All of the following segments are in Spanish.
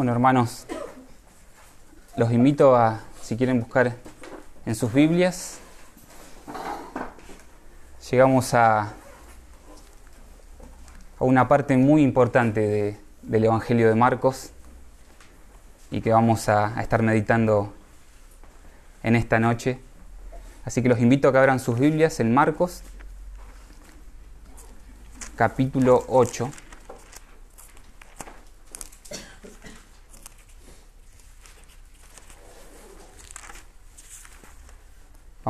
Bueno, hermanos, los invito a, si quieren buscar en sus Biblias, llegamos a, a una parte muy importante de, del Evangelio de Marcos y que vamos a, a estar meditando en esta noche. Así que los invito a que abran sus Biblias en Marcos, capítulo 8.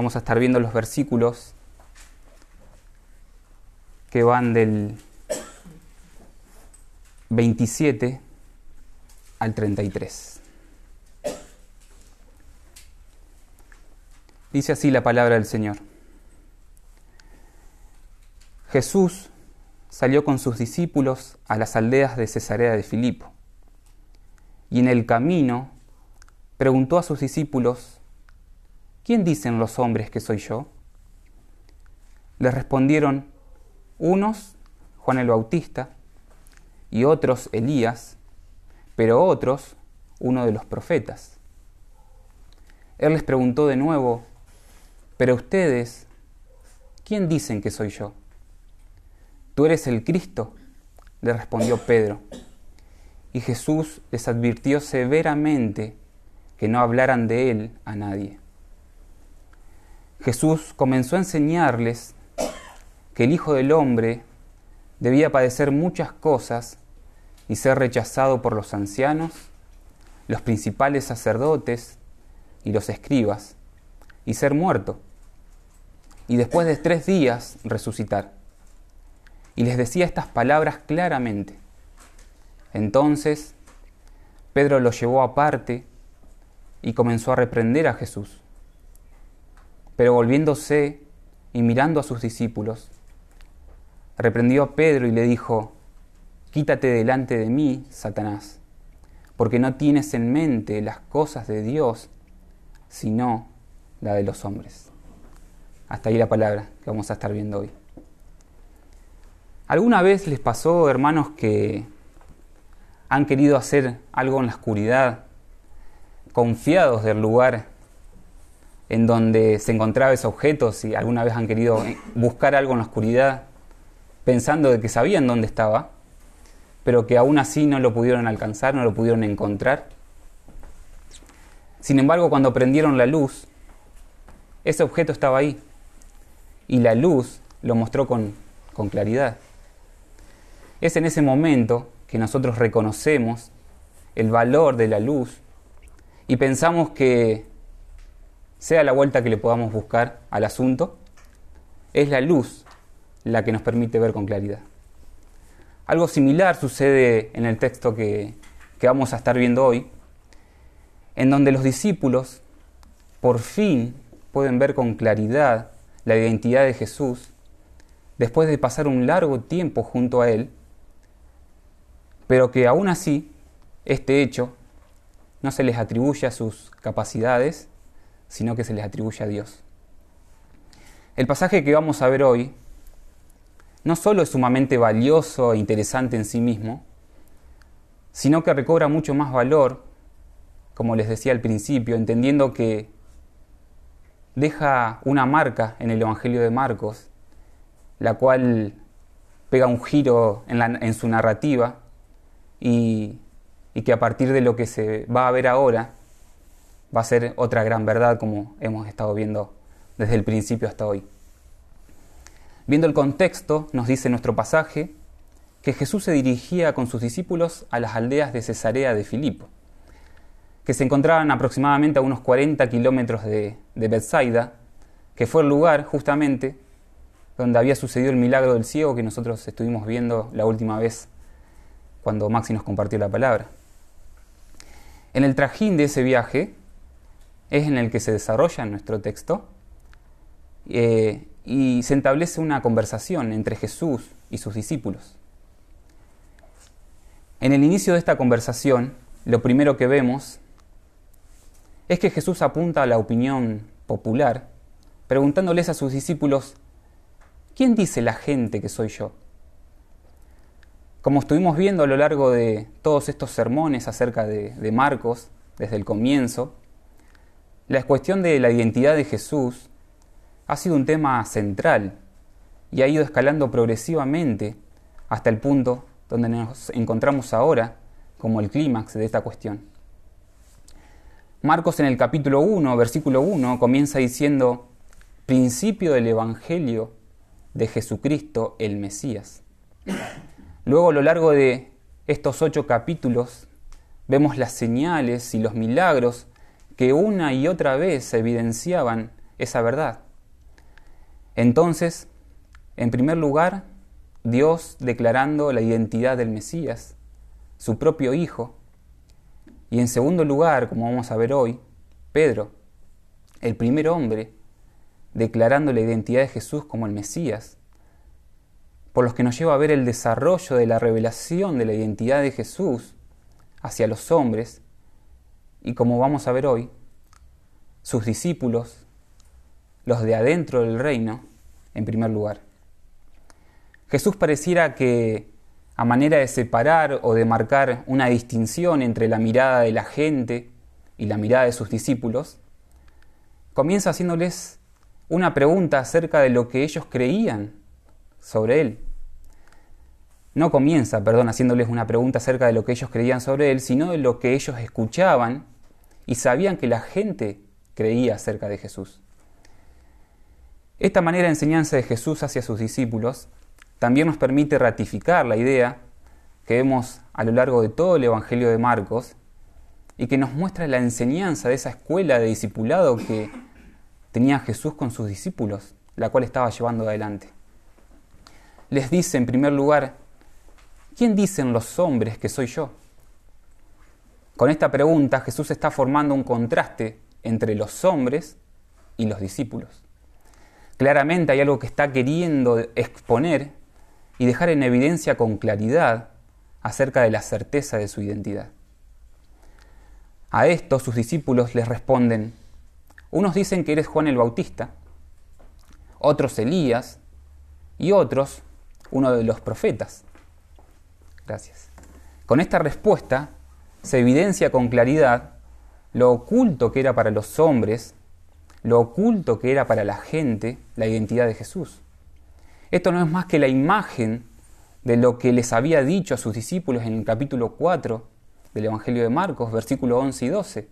Vamos a estar viendo los versículos que van del 27 al 33. Dice así la palabra del Señor. Jesús salió con sus discípulos a las aldeas de Cesarea de Filipo y en el camino preguntó a sus discípulos, ¿quién dicen los hombres que soy yo? Les respondieron, unos Juan el Bautista y otros Elías, pero otros uno de los profetas. Él les preguntó de nuevo, pero ustedes, ¿quién dicen que soy yo? ¿Tú eres el Cristo? le respondió Pedro. Y Jesús les advirtió severamente que no hablaran de él a nadie. Jesús comenzó a enseñarles que el Hijo del Hombre debía padecer muchas cosas y ser rechazado por los ancianos, los principales sacerdotes y los escribas, y ser muerto, y después de tres días resucitar. Y les decía estas palabras claramente. Entonces Pedro lo llevó aparte y comenzó a reprender a Jesús. Pero volviéndose y mirando a sus discípulos, reprendió a Pedro y le dijo, Quítate delante de mí, Satanás, porque no tienes en mente las cosas de Dios, sino la de los hombres. Hasta ahí la palabra que vamos a estar viendo hoy. ¿Alguna vez les pasó, hermanos, que han querido hacer algo en la oscuridad, confiados del lugar en donde se encontraba ese objeto, si alguna vez han querido buscar algo en la oscuridad, pensando de que sabían dónde estaba, pero que aún así no lo pudieron alcanzar, no lo pudieron encontrar. Sin embargo, cuando prendieron la luz, ese objeto estaba ahí y la luz lo mostró con, con claridad. Es en ese momento que nosotros reconocemos el valor de la luz y pensamos que sea la vuelta que le podamos buscar al asunto, es la luz la que nos permite ver con claridad. Algo similar sucede en el texto que, que vamos a estar viendo hoy, en donde los discípulos por fin pueden ver con claridad la identidad de Jesús después de pasar un largo tiempo junto a Él, pero que aún así este hecho no se les atribuye a sus capacidades, sino que se les atribuye a Dios. El pasaje que vamos a ver hoy no solo es sumamente valioso e interesante en sí mismo, sino que recobra mucho más valor, como les decía al principio, entendiendo que deja una marca en el Evangelio de Marcos, la cual pega un giro en, la, en su narrativa y, y que a partir de lo que se va a ver ahora, va a ser otra gran verdad como hemos estado viendo desde el principio hasta hoy. Viendo el contexto, nos dice nuestro pasaje que Jesús se dirigía con sus discípulos a las aldeas de Cesarea de Filipo, que se encontraban aproximadamente a unos 40 kilómetros de, de Bethsaida, que fue el lugar justamente donde había sucedido el milagro del ciego que nosotros estuvimos viendo la última vez cuando Maxi nos compartió la palabra. En el trajín de ese viaje, es en el que se desarrolla nuestro texto eh, y se establece una conversación entre Jesús y sus discípulos. En el inicio de esta conversación, lo primero que vemos es que Jesús apunta a la opinión popular, preguntándoles a sus discípulos, ¿quién dice la gente que soy yo? Como estuvimos viendo a lo largo de todos estos sermones acerca de, de Marcos, desde el comienzo, la cuestión de la identidad de Jesús ha sido un tema central y ha ido escalando progresivamente hasta el punto donde nos encontramos ahora como el clímax de esta cuestión. Marcos en el capítulo 1, versículo 1, comienza diciendo, principio del Evangelio de Jesucristo el Mesías. Luego a lo largo de estos ocho capítulos vemos las señales y los milagros que una y otra vez evidenciaban esa verdad. Entonces, en primer lugar, Dios declarando la identidad del Mesías, su propio Hijo, y en segundo lugar, como vamos a ver hoy, Pedro, el primer hombre, declarando la identidad de Jesús como el Mesías, por los que nos lleva a ver el desarrollo de la revelación de la identidad de Jesús hacia los hombres, y como vamos a ver hoy, sus discípulos, los de adentro del reino, en primer lugar. Jesús pareciera que a manera de separar o de marcar una distinción entre la mirada de la gente y la mirada de sus discípulos, comienza haciéndoles una pregunta acerca de lo que ellos creían sobre Él. No comienza, perdón, haciéndoles una pregunta acerca de lo que ellos creían sobre Él, sino de lo que ellos escuchaban y sabían que la gente creía acerca de Jesús. Esta manera de enseñanza de Jesús hacia sus discípulos también nos permite ratificar la idea que vemos a lo largo de todo el Evangelio de Marcos y que nos muestra la enseñanza de esa escuela de discipulado que tenía Jesús con sus discípulos, la cual estaba llevando adelante. Les dice en primer lugar, ¿quién dicen los hombres que soy yo? Con esta pregunta Jesús está formando un contraste entre los hombres y los discípulos. Claramente hay algo que está queriendo exponer y dejar en evidencia con claridad acerca de la certeza de su identidad. A esto sus discípulos les responden, unos dicen que eres Juan el Bautista, otros Elías y otros uno de los profetas. Con esta respuesta se evidencia con claridad lo oculto que era para los hombres, lo oculto que era para la gente la identidad de Jesús. Esto no es más que la imagen de lo que les había dicho a sus discípulos en el capítulo 4 del Evangelio de Marcos, versículos 11 y 12.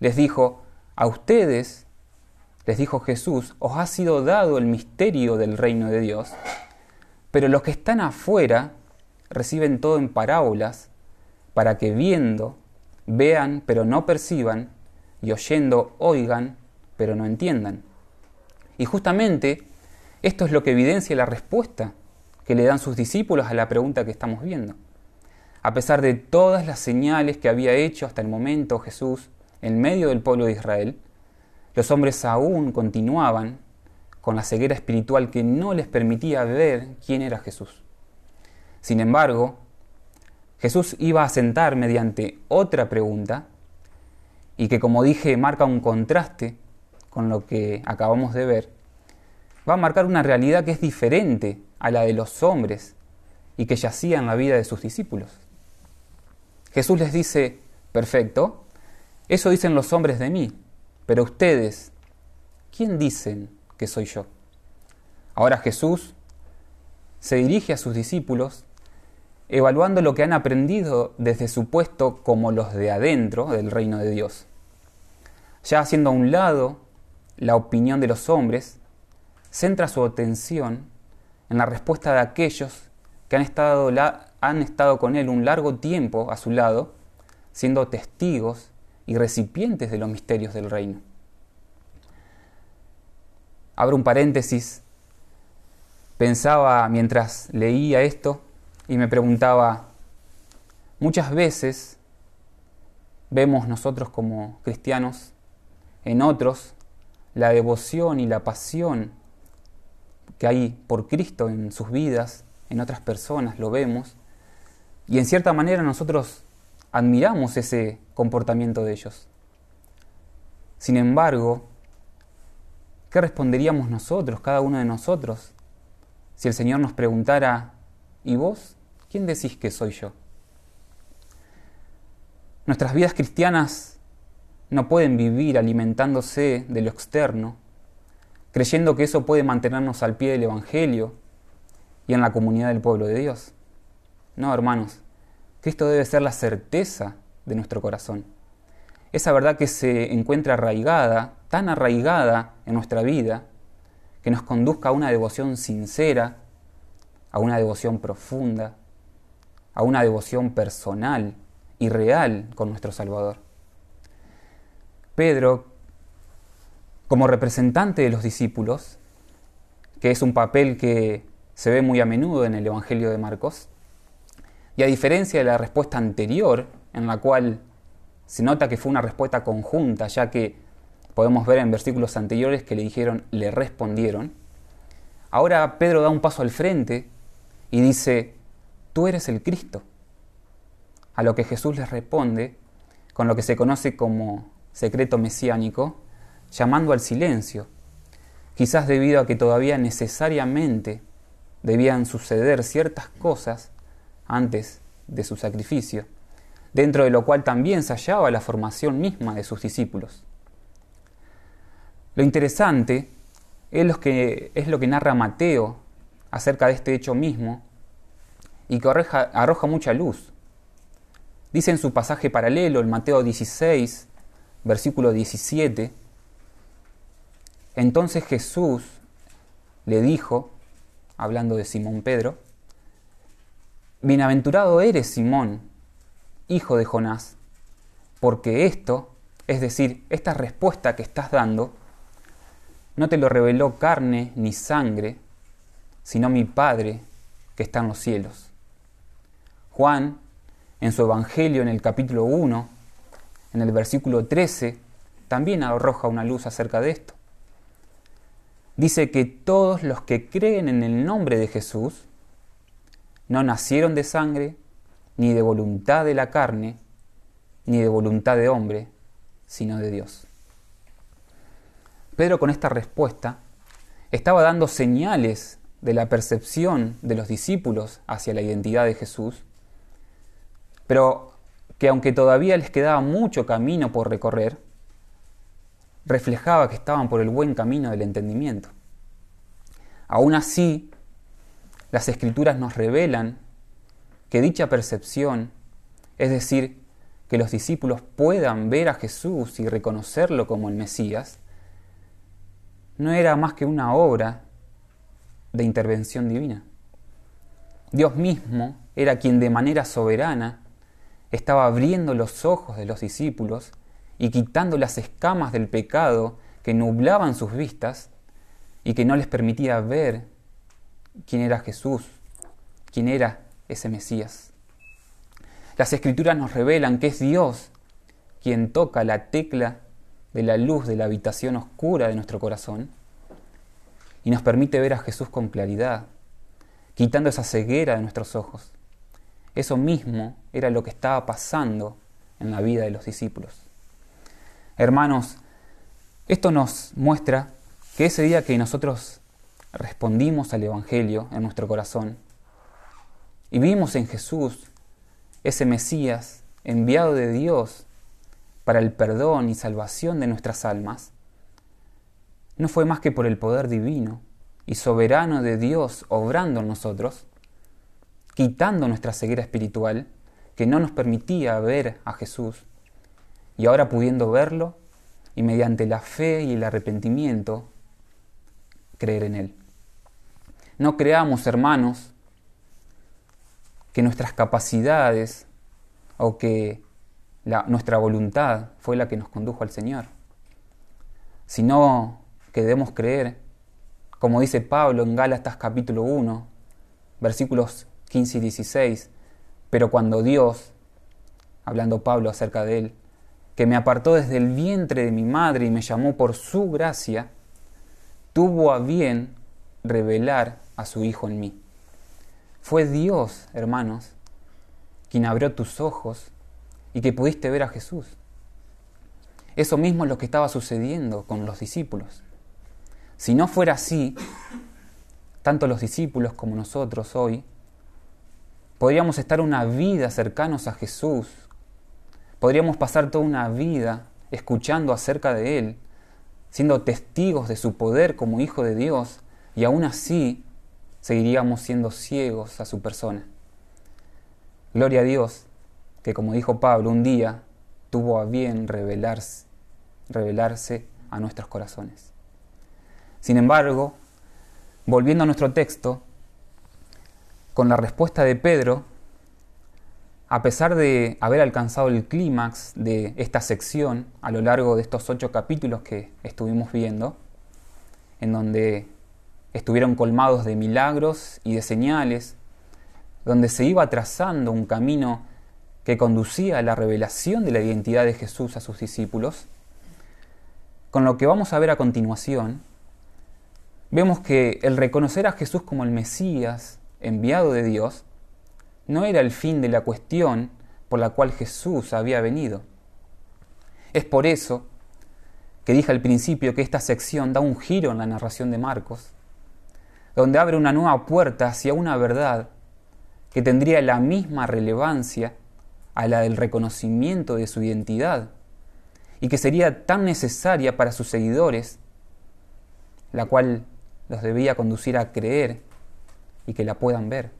Les dijo, a ustedes, les dijo Jesús, os ha sido dado el misterio del reino de Dios, pero los que están afuera reciben todo en parábolas, para que viendo, vean, pero no perciban, y oyendo, oigan, pero no entiendan. Y justamente esto es lo que evidencia la respuesta que le dan sus discípulos a la pregunta que estamos viendo. A pesar de todas las señales que había hecho hasta el momento Jesús en medio del pueblo de Israel, los hombres aún continuaban con la ceguera espiritual que no les permitía ver quién era Jesús. Sin embargo, Jesús iba a sentar mediante otra pregunta y que como dije marca un contraste con lo que acabamos de ver va a marcar una realidad que es diferente a la de los hombres y que yacía en la vida de sus discípulos. Jesús les dice, perfecto, eso dicen los hombres de mí, pero ustedes, ¿quién dicen que soy yo? Ahora Jesús se dirige a sus discípulos evaluando lo que han aprendido desde su puesto como los de adentro del reino de Dios. Ya haciendo a un lado la opinión de los hombres, centra su atención en la respuesta de aquellos que han estado, han estado con él un largo tiempo a su lado, siendo testigos y recipientes de los misterios del reino. Abro un paréntesis. Pensaba mientras leía esto y me preguntaba, muchas veces vemos nosotros como cristianos en otros la devoción y la pasión que hay por Cristo en sus vidas, en otras personas, lo vemos, y en cierta manera nosotros admiramos ese comportamiento de ellos. Sin embargo, ¿qué responderíamos nosotros, cada uno de nosotros, si el Señor nos preguntara, ¿y vos ¿quién decís que soy yo? Nuestras vidas cristianas no pueden vivir alimentándose de lo externo, creyendo que eso puede mantenernos al pie del Evangelio y en la comunidad del pueblo de Dios. No, hermanos, Cristo debe ser la certeza de nuestro corazón. Esa verdad que se encuentra arraigada, tan arraigada en nuestra vida, que nos conduzca a una devoción sincera, a una devoción profunda, a una devoción personal y real con nuestro Salvador. Pedro, como representante de los discípulos, que es un papel que se ve muy a menudo en el Evangelio de Marcos, y a diferencia de la respuesta anterior, en la cual se nota que fue una respuesta conjunta, ya que podemos ver en versículos anteriores que le dijeron, le respondieron, ahora Pedro da un paso al frente y dice, tú eres el Cristo. A lo que Jesús les responde con lo que se conoce como secreto mesiánico, llamando al silencio, quizás debido a que todavía necesariamente debían suceder ciertas cosas antes de su sacrificio, dentro de lo cual también se hallaba la formación misma de sus discípulos. Lo interesante es lo que, es lo que narra Mateo acerca de este hecho mismo y que arroja, mucha luz. Dice en su pasaje paralelo, en Mateo 16, versículo 17, entonces Jesús le dijo, hablando de Simón Pedro, Bienaventurado eres, Simón, hijo de Jonás, porque esto, es decir, esta respuesta que estás dando, no te lo reveló carne ni sangre, sino mi Padre que está en los cielos. Juan, en su Evangelio en el capítulo 1, en el versículo 13, también arroja una luz acerca de esto. Dice que todos los que creen en el nombre de Jesús no nacieron de sangre, ni de voluntad de la carne, ni de voluntad de hombre, sino de Dios. Pedro con esta respuesta estaba dando señales de la percepción de los discípulos hacia la identidad de Jesús, pero que aunque todavía les quedaba mucho camino por recorrer, reflejaba que estaban por el buen camino del entendimiento. Aún así, las escrituras nos revelan que dicha percepción, es decir, que los discípulos puedan ver a Jesús y reconocerlo como el Mesías, no era más que una obra de intervención divina. Dios mismo era quien de manera soberana estaba abriendo los ojos de los discípulos y quitando las escamas del pecado que nublaban sus vistas y que no les permitía ver quién era Jesús, quién era ese Mesías. Las escrituras nos revelan que es Dios quien toca la tecla de la luz de la habitación oscura de nuestro corazón y nos permite ver a Jesús con claridad, quitando esa ceguera de nuestros ojos. Eso mismo era lo que estaba pasando en la vida de los discípulos. Hermanos, esto nos muestra que ese día que nosotros respondimos al Evangelio en nuestro corazón y vimos en Jesús ese Mesías enviado de Dios para el perdón y salvación de nuestras almas, no fue más que por el poder divino y soberano de Dios obrando en nosotros, quitando nuestra ceguera espiritual que no nos permitía ver a Jesús, y ahora pudiendo verlo y mediante la fe y el arrepentimiento, creer en Él. No creamos, hermanos, que nuestras capacidades o que nuestra voluntad fue la que nos condujo al Señor, sino que debemos creer, como dice Pablo en Gálatas capítulo 1, versículos 15 y 16, pero cuando Dios, hablando Pablo acerca de él, que me apartó desde el vientre de mi madre y me llamó por su gracia, tuvo a bien revelar a su Hijo en mí. Fue Dios, hermanos, quien abrió tus ojos y que pudiste ver a Jesús. Eso mismo es lo que estaba sucediendo con los discípulos. Si no fuera así, tanto los discípulos como nosotros hoy Podríamos estar una vida cercanos a Jesús. Podríamos pasar toda una vida escuchando acerca de Él, siendo testigos de su poder como Hijo de Dios, y aún así seguiríamos siendo ciegos a su persona. Gloria a Dios, que como dijo Pablo, un día tuvo a bien revelarse, revelarse a nuestros corazones. Sin embargo, volviendo a nuestro texto, con la respuesta de Pedro, a pesar de haber alcanzado el clímax de esta sección a lo largo de estos ocho capítulos que estuvimos viendo, en donde estuvieron colmados de milagros y de señales, donde se iba trazando un camino que conducía a la revelación de la identidad de Jesús a sus discípulos, con lo que vamos a ver a continuación, vemos que el reconocer a Jesús como el Mesías enviado de Dios no era el fin de la cuestión por la cual Jesús había venido. Es por eso que dije al principio que esta sección da un giro en la narración de Marcos, donde abre una nueva puerta hacia una verdad que tendría la misma relevancia a la del reconocimiento de su identidad y que sería tan necesaria para sus seguidores, la cual los debía conducir a creer y que la puedan ver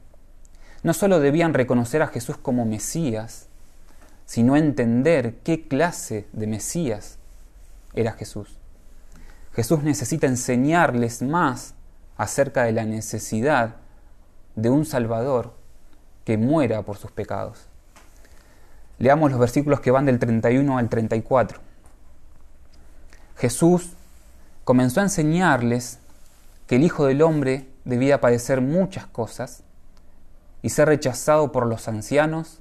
no solo debían reconocer a Jesús como Mesías, sino entender qué clase de Mesías era Jesús. Jesús necesita enseñarles más acerca de la necesidad de un Salvador que muera por sus pecados. Leamos los versículos que van del 31 al 34. Jesús comenzó a enseñarles que el Hijo del Hombre debía padecer muchas cosas y ser rechazado por los ancianos,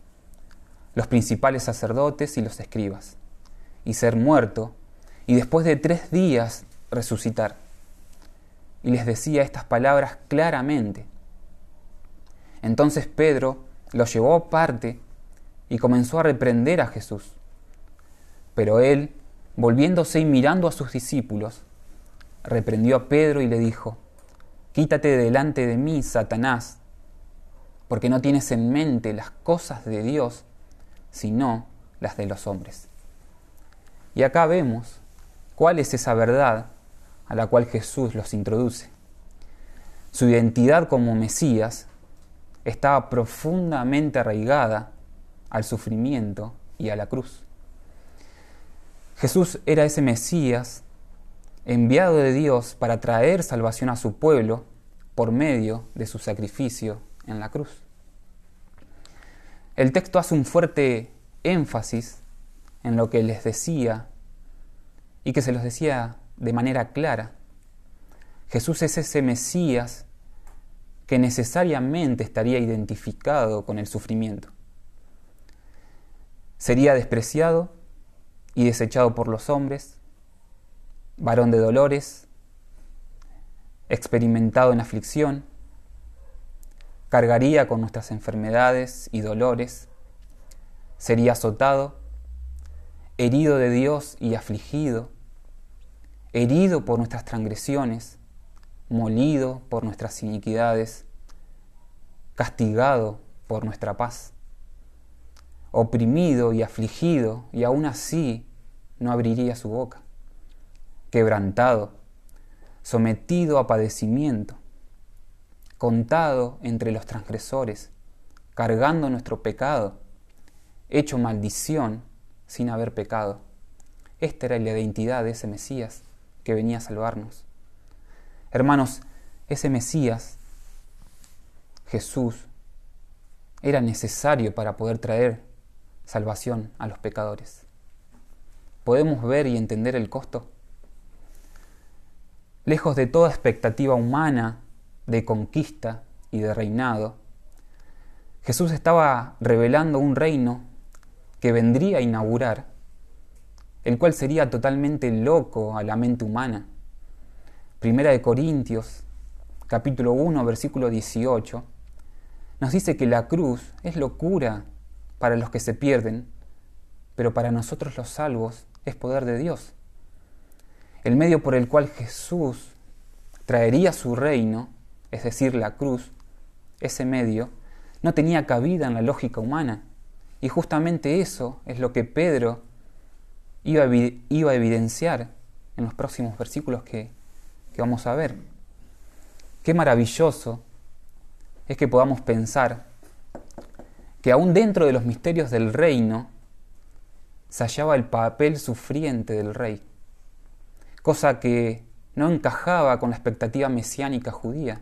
los principales sacerdotes y los escribas, y ser muerto, y después de tres días resucitar. Y les decía estas palabras claramente. Entonces Pedro lo llevó aparte y comenzó a reprender a Jesús. Pero él, volviéndose y mirando a sus discípulos, reprendió a Pedro y le dijo, Quítate delante de mí, Satanás, porque no tienes en mente las cosas de Dios, sino las de los hombres. Y acá vemos cuál es esa verdad a la cual Jesús los introduce. Su identidad como Mesías estaba profundamente arraigada al sufrimiento y a la cruz. Jesús era ese Mesías enviado de Dios para traer salvación a su pueblo por medio de su sacrificio en la cruz. El texto hace un fuerte énfasis en lo que les decía y que se los decía de manera clara. Jesús es ese Mesías que necesariamente estaría identificado con el sufrimiento. Sería despreciado y desechado por los hombres, varón de dolores, experimentado en aflicción, cargaría con nuestras enfermedades y dolores, sería azotado, herido de Dios y afligido, herido por nuestras transgresiones, molido por nuestras iniquidades, castigado por nuestra paz, oprimido y afligido, y aún así no abriría su boca, quebrantado, sometido a padecimiento, contado entre los transgresores, cargando nuestro pecado, hecho maldición sin haber pecado. Esta era la identidad de ese Mesías que venía a salvarnos. Hermanos, ese Mesías, Jesús, era necesario para poder traer salvación a los pecadores. ¿Podemos ver y entender el costo? Lejos de toda expectativa humana de conquista y de reinado, Jesús estaba revelando un reino que vendría a inaugurar, el cual sería totalmente loco a la mente humana. Primera de Corintios, capítulo 1, versículo 18, nos dice que la cruz es locura para los que se pierden, pero para nosotros los salvos es poder de Dios. El medio por el cual Jesús traería su reino es decir, la cruz, ese medio, no tenía cabida en la lógica humana. Y justamente eso es lo que Pedro iba a, evidenciar en los próximos versículos que, que vamos a ver. Qué maravilloso es que podamos pensar que aún dentro de los misterios del reino se hallaba el papel sufriente del rey, cosa que no encajaba con la expectativa mesiánica judía,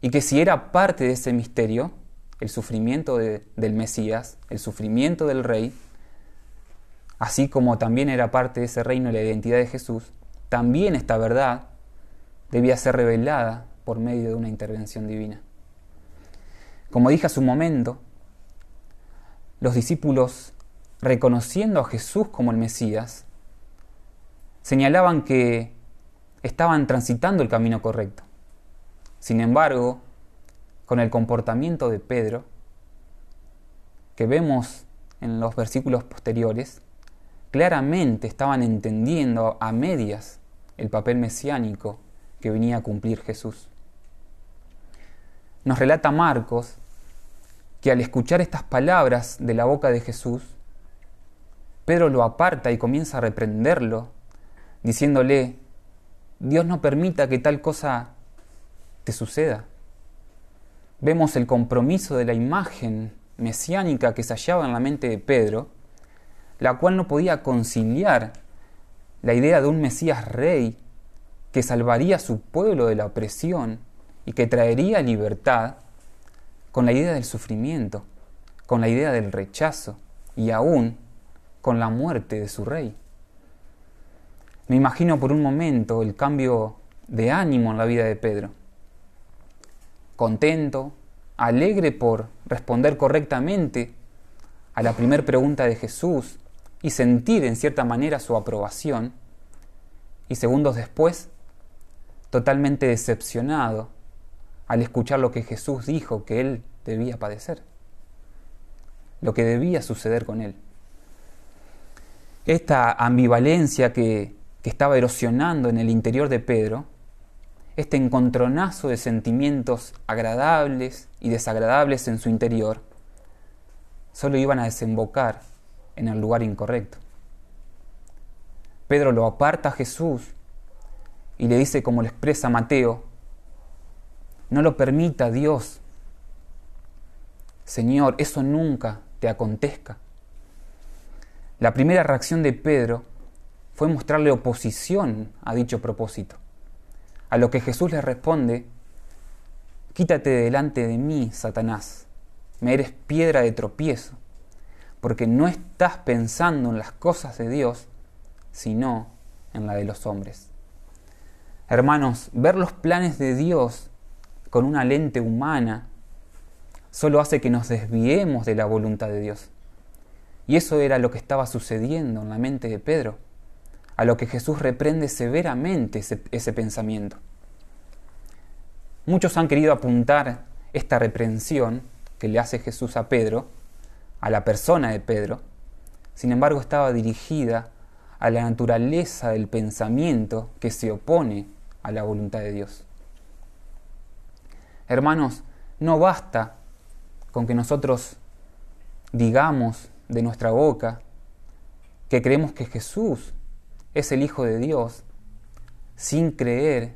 y que si era parte de ese misterio, el sufrimiento del Mesías, el sufrimiento del rey, así como también era parte de ese reino la identidad de Jesús, también esta verdad debía ser revelada por medio de una intervención divina. Como dije hace un momento, los discípulos, reconociendo a Jesús como el Mesías, señalaban que estaban transitando el camino correcto. Sin embargo, con el comportamiento de Pedro, que vemos en los versículos posteriores, claramente estaban entendiendo a medias el papel mesiánico que venía a cumplir Jesús. Nos relata Marcos que al escuchar estas palabras de la boca de Jesús, Pedro lo aparta y comienza a reprenderlo, diciéndole, Dios no permita que tal cosa te suceda vemos el compromiso de la imagen mesiánica que se hallaba en la mente de Pedro, la cual no podía conciliar la idea de un Mesías rey que salvaría a su pueblo de la opresión y que traería libertad con la idea del sufrimiento, con la idea del rechazo y aún con la muerte de su rey. Me imagino por un momento el cambio de ánimo en la vida de Pedro contento, alegre por responder correctamente a la primera pregunta de Jesús y sentir en cierta manera su aprobación, y segundos después, totalmente decepcionado al escuchar lo que Jesús dijo que él debía padecer, lo que debía suceder con él. Esta ambivalencia que, que estaba erosionando en el interior de Pedro este encontronazo de sentimientos agradables y desagradables en su interior, solo iban a desembocar en el lugar incorrecto. Pedro lo aparta a Jesús y le dice como lo expresa Mateo, no lo permita Dios. Señor, eso nunca te acontezca. La primera reacción de Pedro fue mostrarle oposición a dicho propósito. A lo que Jesús le responde, Quítate delante de mí, Satanás, me eres piedra de tropiezo, porque no estás pensando en las cosas de Dios, sino en la de los hombres. Hermanos, ver los planes de Dios con una lente humana solo hace que nos desviemos de la voluntad de Dios. Y eso era lo que estaba sucediendo en la mente de Pedro a lo que Jesús reprende severamente ese, pensamiento. Muchos han querido apuntar esta reprensión que le hace Jesús a Pedro, a la persona de Pedro, sin embargo estaba dirigida a la naturaleza del pensamiento que se opone a la voluntad de Dios. Hermanos, no basta con que nosotros digamos de nuestra boca que creemos que Jesús es el Hijo de Dios sin creer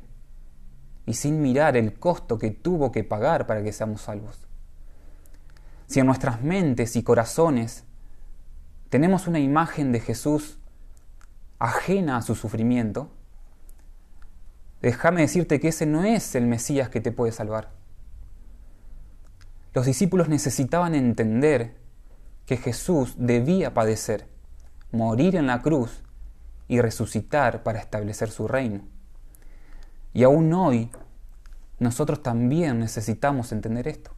y sin mirar el costo que tuvo que pagar para que seamos salvos. Si en nuestras mentes y corazones tenemos una imagen de Jesús ajena a su sufrimiento, déjame decirte que ese no es el Mesías que te puede salvar. Los discípulos necesitaban entender que Jesús debía padecer, morir en la cruz y resucitar para establecer su reino. Y aún hoy nosotros también necesitamos entender esto.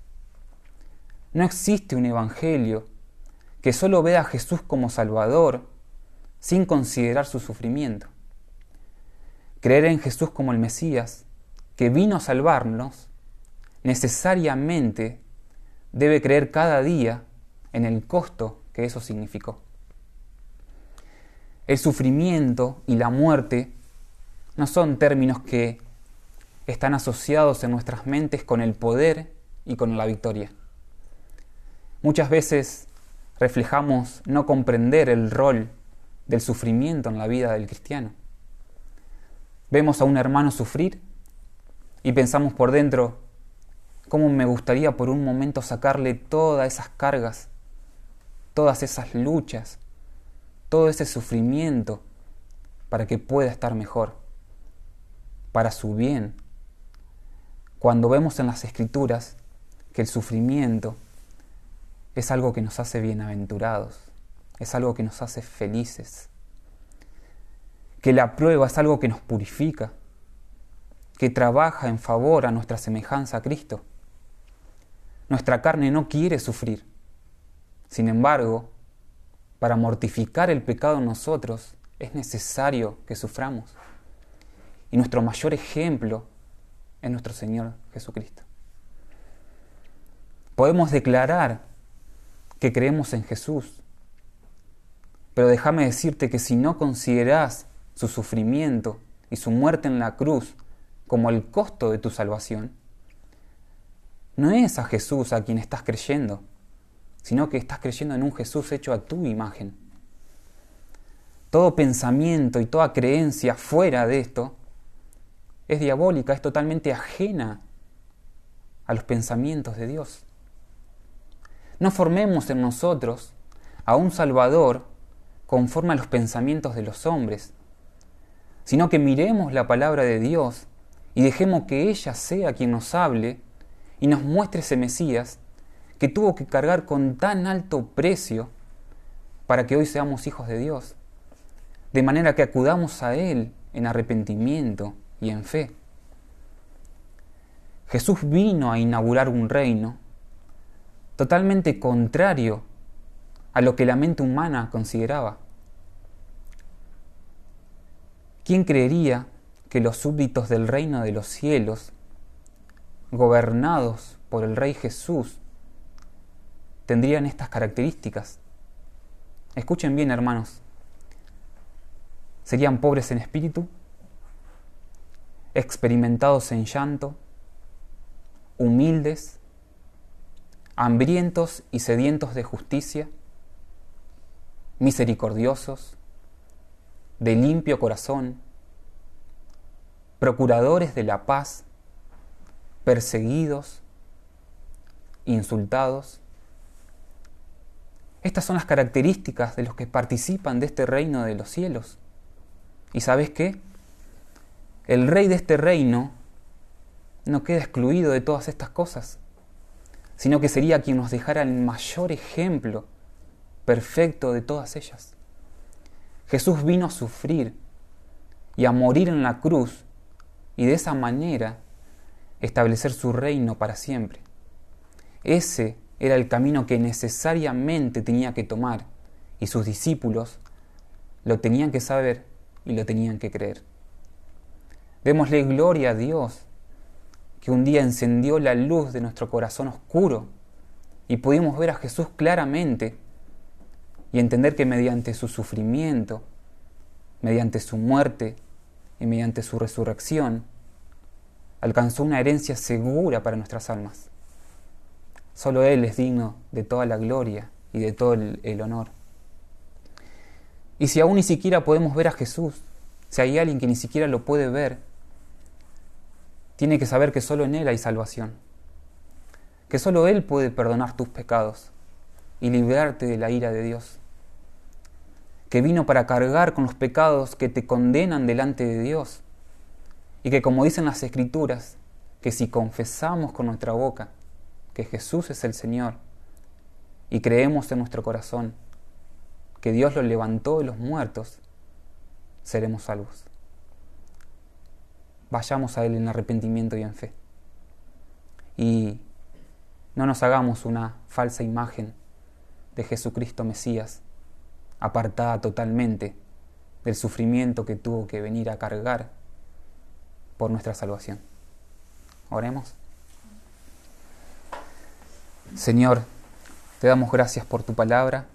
No existe un evangelio que solo vea a Jesús como Salvador sin considerar su sufrimiento. Creer en Jesús como el Mesías, que vino a salvarnos, necesariamente debe creer cada día en el costo que eso significó. El sufrimiento y la muerte no son términos que están asociados en nuestras mentes con el poder y con la victoria. Muchas veces reflejamos no comprender el rol del sufrimiento en la vida del cristiano. Vemos a un hermano sufrir y pensamos por dentro, ¿cómo me gustaría por un momento sacarle todas esas cargas, todas esas luchas, todo ese sufrimiento para que pueda estar mejor, para su bien? Cuando vemos en las escrituras que el sufrimiento es algo que nos hace bienaventurados, es algo que nos hace felices, que la prueba es algo que nos purifica, que trabaja en favor a nuestra semejanza a Cristo. Nuestra carne no quiere sufrir. Sin embargo, para mortificar el pecado en nosotros es necesario que suframos. Y nuestro mayor ejemplo es nuestro Señor Jesucristo. Podemos declarar que creemos en Jesús. Pero déjame decirte que si no consideras su sufrimiento y su muerte en la cruz como el costo de tu salvación, no es a Jesús a quien estás creyendo, sino que estás creyendo en un Jesús hecho a tu imagen. Todo pensamiento y toda creencia fuera de esto es diabólica, es totalmente ajena a los pensamientos de Dios. No formemos en nosotros a un Salvador conforme a los pensamientos de los hombres, sino que miremos la palabra de Dios y dejemos que ella sea quien nos hable y nos muestre ese Mesías que tuvo que cargar con tan alto precio para que hoy seamos hijos de Dios, de manera que acudamos a Él en arrepentimiento y en fe. Jesús vino a inaugurar un reino totalmente contrario a lo que la mente humana consideraba. ¿Quién creería que los súbditos del reino de los cielos, gobernados por el Rey Jesús, tendrían estas características? Escuchen bien, hermanos. Serían pobres en espíritu, experimentados en llanto, humildes, hambrientos y sedientos de justicia, misericordiosos, de limpio corazón, procuradores de la paz, perseguidos, insultados. Estas son las características de los que participan de este reino de los cielos. ¿Y sabes qué? El rey de este reino no queda excluido de todas estas cosas sino que sería quien nos dejara el mayor ejemplo perfecto de todas ellas. Jesús vino a sufrir y a morir en la cruz y de esa manera establecer su reino para siempre. Ese era el camino que necesariamente tenía que tomar y sus discípulos lo tenían que saber y lo tenían que creer. Démosle gloria a Dios que un día encendió la luz de nuestro corazón oscuro y pudimos ver a Jesús claramente y entender que mediante su sufrimiento, mediante su muerte y mediante su resurrección, alcanzó una herencia segura para nuestras almas. Solo Él es digno de toda la gloria y de todo el, honor. Y si aún ni siquiera podemos ver a Jesús, si hay alguien que ni siquiera lo puede ver, tiene que saber que solo en Él hay salvación, que solo Él puede perdonar tus pecados y librarte de la ira de Dios, que vino para cargar con los pecados que te condenan delante de Dios. Y que como dicen las Escrituras, que si confesamos con nuestra boca que Jesús es el Señor y creemos en nuestro corazón que Dios lo levantó de los muertos, seremos salvos vayamos a Él en arrepentimiento y en fe. Y no nos hagamos una falsa imagen de Jesucristo Mesías, apartada totalmente del sufrimiento que tuvo que venir a cargar por nuestra salvación. Oremos. Señor, te damos gracias por tu palabra